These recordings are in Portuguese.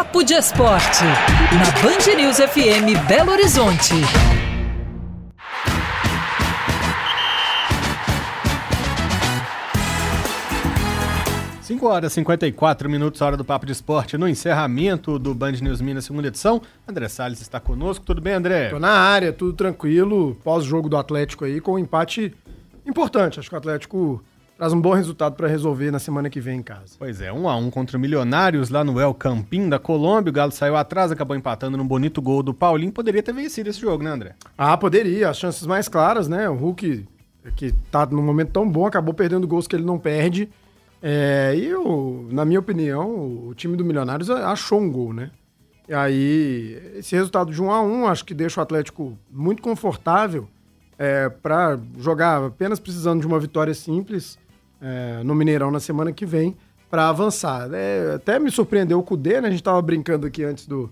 Papo de Esporte, na Band News FM Belo Horizonte. 5 horas e 54 minutos, hora do Papo de Esporte, no encerramento do Band News Minas, segunda edição. André Salles está conosco. Tudo bem, André? Tô na área, tudo tranquilo. Pós-jogo do Atlético aí, com um empate importante. Acho que o Atlético traz um bom resultado para resolver na semana que vem em casa. Pois é, um a um contra o Milionários lá no El Campim da Colômbia. O Galo saiu atrás, acabou empatando num bonito gol do Paulinho. Poderia ter vencido esse jogo, né, André? Ah, poderia. As chances mais claras, né? O Hulk, que tá num momento tão bom, acabou perdendo gols que ele não perde. É, e eu, na minha opinião, o time do Milionários achou um gol, né? E aí, esse resultado de 1 a 1 acho que deixa o Atlético muito confortável é, para jogar apenas precisando de uma vitória simples é, no Mineirão na semana que vem para avançar. É, até me surpreendeu o Cudê, né? A gente estava brincando aqui antes do,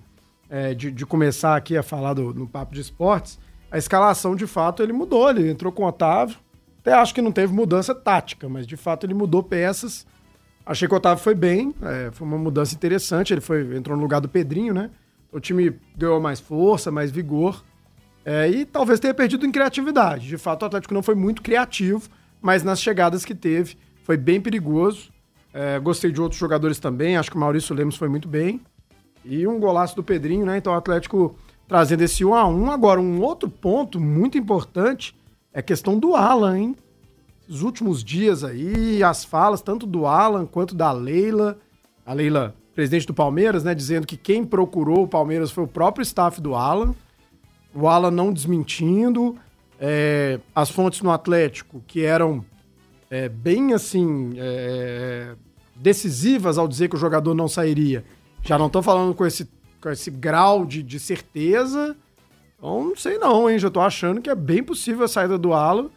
é, de, de, começar aqui a falar do, no Papo de Esportes. A escalação, de fato, ele mudou. Ele entrou com o Otávio, até acho que não teve mudança tática, mas de fato ele mudou peças. Achei que o Otávio foi bem, é, foi uma mudança interessante. Ele foi, entrou no lugar do Pedrinho, né? O time ganhou mais força, mais vigor. É, e talvez tenha perdido em criatividade. De fato, o Atlético não foi muito criativo, mas nas chegadas que teve, foi bem perigoso. É, gostei de outros jogadores também. Acho que o Maurício Lemos foi muito bem. E um golaço do Pedrinho, né? Então o Atlético trazendo esse 1 a 1 Agora, um outro ponto muito importante é questão do Alan, hein? Os últimos dias aí, as falas tanto do Alan quanto da Leila, a Leila, presidente do Palmeiras, né, dizendo que quem procurou o Palmeiras foi o próprio staff do Alan. O Alan não desmentindo. É, as fontes no Atlético, que eram é, bem assim, é, decisivas ao dizer que o jogador não sairia, já não estão falando com esse, com esse grau de, de certeza. Então, não sei não, hein? Já tô achando que é bem possível a saída do Alan.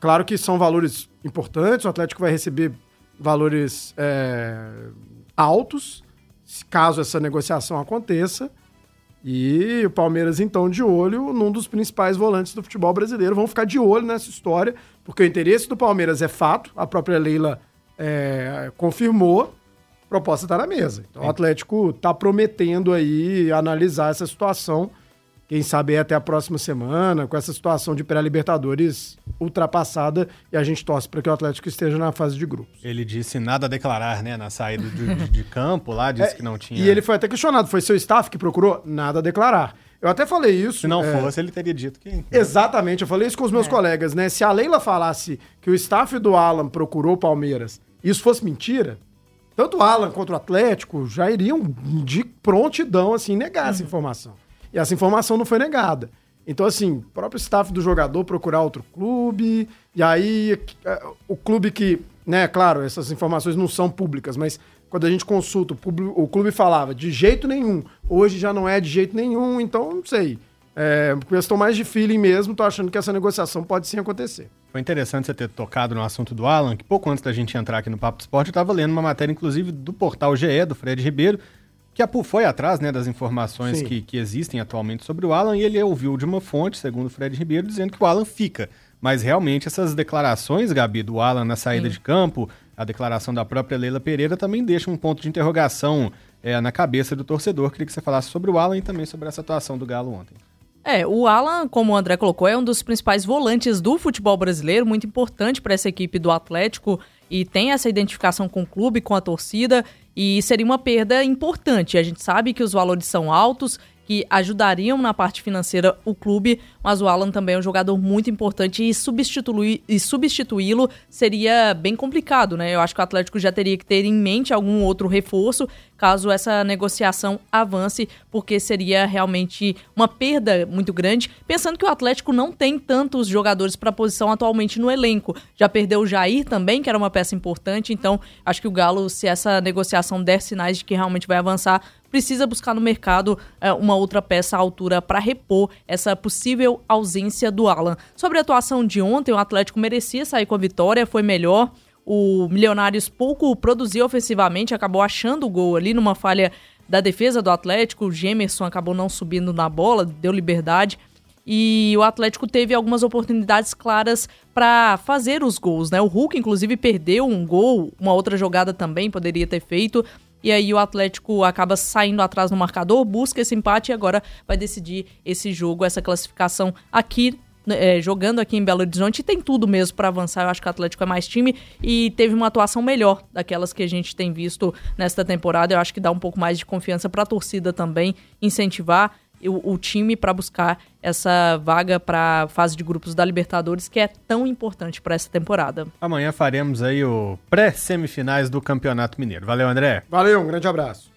Claro que são valores importantes, o Atlético vai receber valores é, altos, caso essa negociação aconteça. E o Palmeiras, então, de olho num dos principais volantes do futebol brasileiro. Vamos ficar de olho nessa história, porque o interesse do Palmeiras é fato, a própria Leila é, confirmou, a proposta está na mesa. Então, o Atlético está prometendo aí analisar essa situação quem sabe até a próxima semana, com essa situação de pré-Libertadores ultrapassada, e a gente torce para que o Atlético esteja na fase de grupos. Ele disse nada a declarar, né, na saída de, de, de campo lá, disse é, que não tinha. E ele foi até questionado: foi seu staff que procurou? Nada a declarar. Eu até falei isso. Se não é... fosse, ele teria dito que. Exatamente, eu falei isso com os meus é. colegas, né? Se a Leila falasse que o staff do Alan procurou o Palmeiras e isso fosse mentira, tanto o Alan quanto o Atlético já iriam de prontidão, assim, negar uhum. essa informação. E essa informação não foi negada. Então, assim, o próprio staff do jogador procurar outro clube, e aí é, o clube que, né, claro, essas informações não são públicas, mas quando a gente consulta, o clube, falava de jeito nenhum, hoje já não é de jeito nenhum, então não sei. É, questão mais de feeling mesmo, tô achando que essa negociação pode sim acontecer. Foi interessante você ter tocado no assunto do Alan, que pouco antes da gente entrar aqui no Papo Esporte, eu estava lendo uma matéria, inclusive, do portal GE, do Fred Ribeiro, que a PU foi atrás né, das informações que, que existem atualmente sobre o Alan e ele ouviu de uma fonte, segundo o Fred Ribeiro, dizendo que o Alan fica. Mas realmente essas declarações, Gabi, do Alan na saída Sim. de campo, a declaração da própria Leila Pereira também deixa um ponto de interrogação é, na cabeça do torcedor. Queria que você falasse sobre o Alan e também sobre essa atuação do Galo ontem. É, o Alan, como o André colocou, é um dos principais volantes do futebol brasileiro, muito importante para essa equipe do Atlético e tem essa identificação com o clube, com a torcida, e seria uma perda importante. A gente sabe que os valores são altos, que ajudariam na parte financeira o clube, mas o Alan também é um jogador muito importante e substituí-lo substituí seria bem complicado, né? Eu acho que o Atlético já teria que ter em mente algum outro reforço caso essa negociação avance, porque seria realmente uma perda muito grande, pensando que o Atlético não tem tantos jogadores para a posição atualmente no elenco. Já perdeu o Jair também, que era uma peça importante, então acho que o Galo, se essa negociação der sinais de que realmente vai avançar, precisa buscar no mercado é, uma outra peça à altura para repor essa possível ausência do Alan. Sobre a atuação de ontem, o Atlético merecia sair com a vitória, foi melhor. O Milionários pouco produziu ofensivamente, acabou achando o gol ali numa falha da defesa do Atlético. O Gemerson acabou não subindo na bola, deu liberdade. E o Atlético teve algumas oportunidades claras para fazer os gols, né? O Hulk, inclusive, perdeu um gol, uma outra jogada também poderia ter feito. e aí o Atlético acaba saindo atrás no marcador, busca esse empate e agora vai decidir esse jogo, essa classificação aqui é, jogando aqui em Belo Horizonte tem tudo mesmo para avançar. Eu acho que o Atlético é mais time e teve uma atuação melhor daquelas que a gente tem visto nesta temporada. Eu acho que dá um pouco mais de confiança para a torcida também incentivar o, o time para buscar essa vaga para a fase de grupos da Libertadores, que é tão importante para essa temporada. Amanhã faremos aí o pré-semifinais do Campeonato Mineiro. Valeu, André. Valeu, um grande abraço.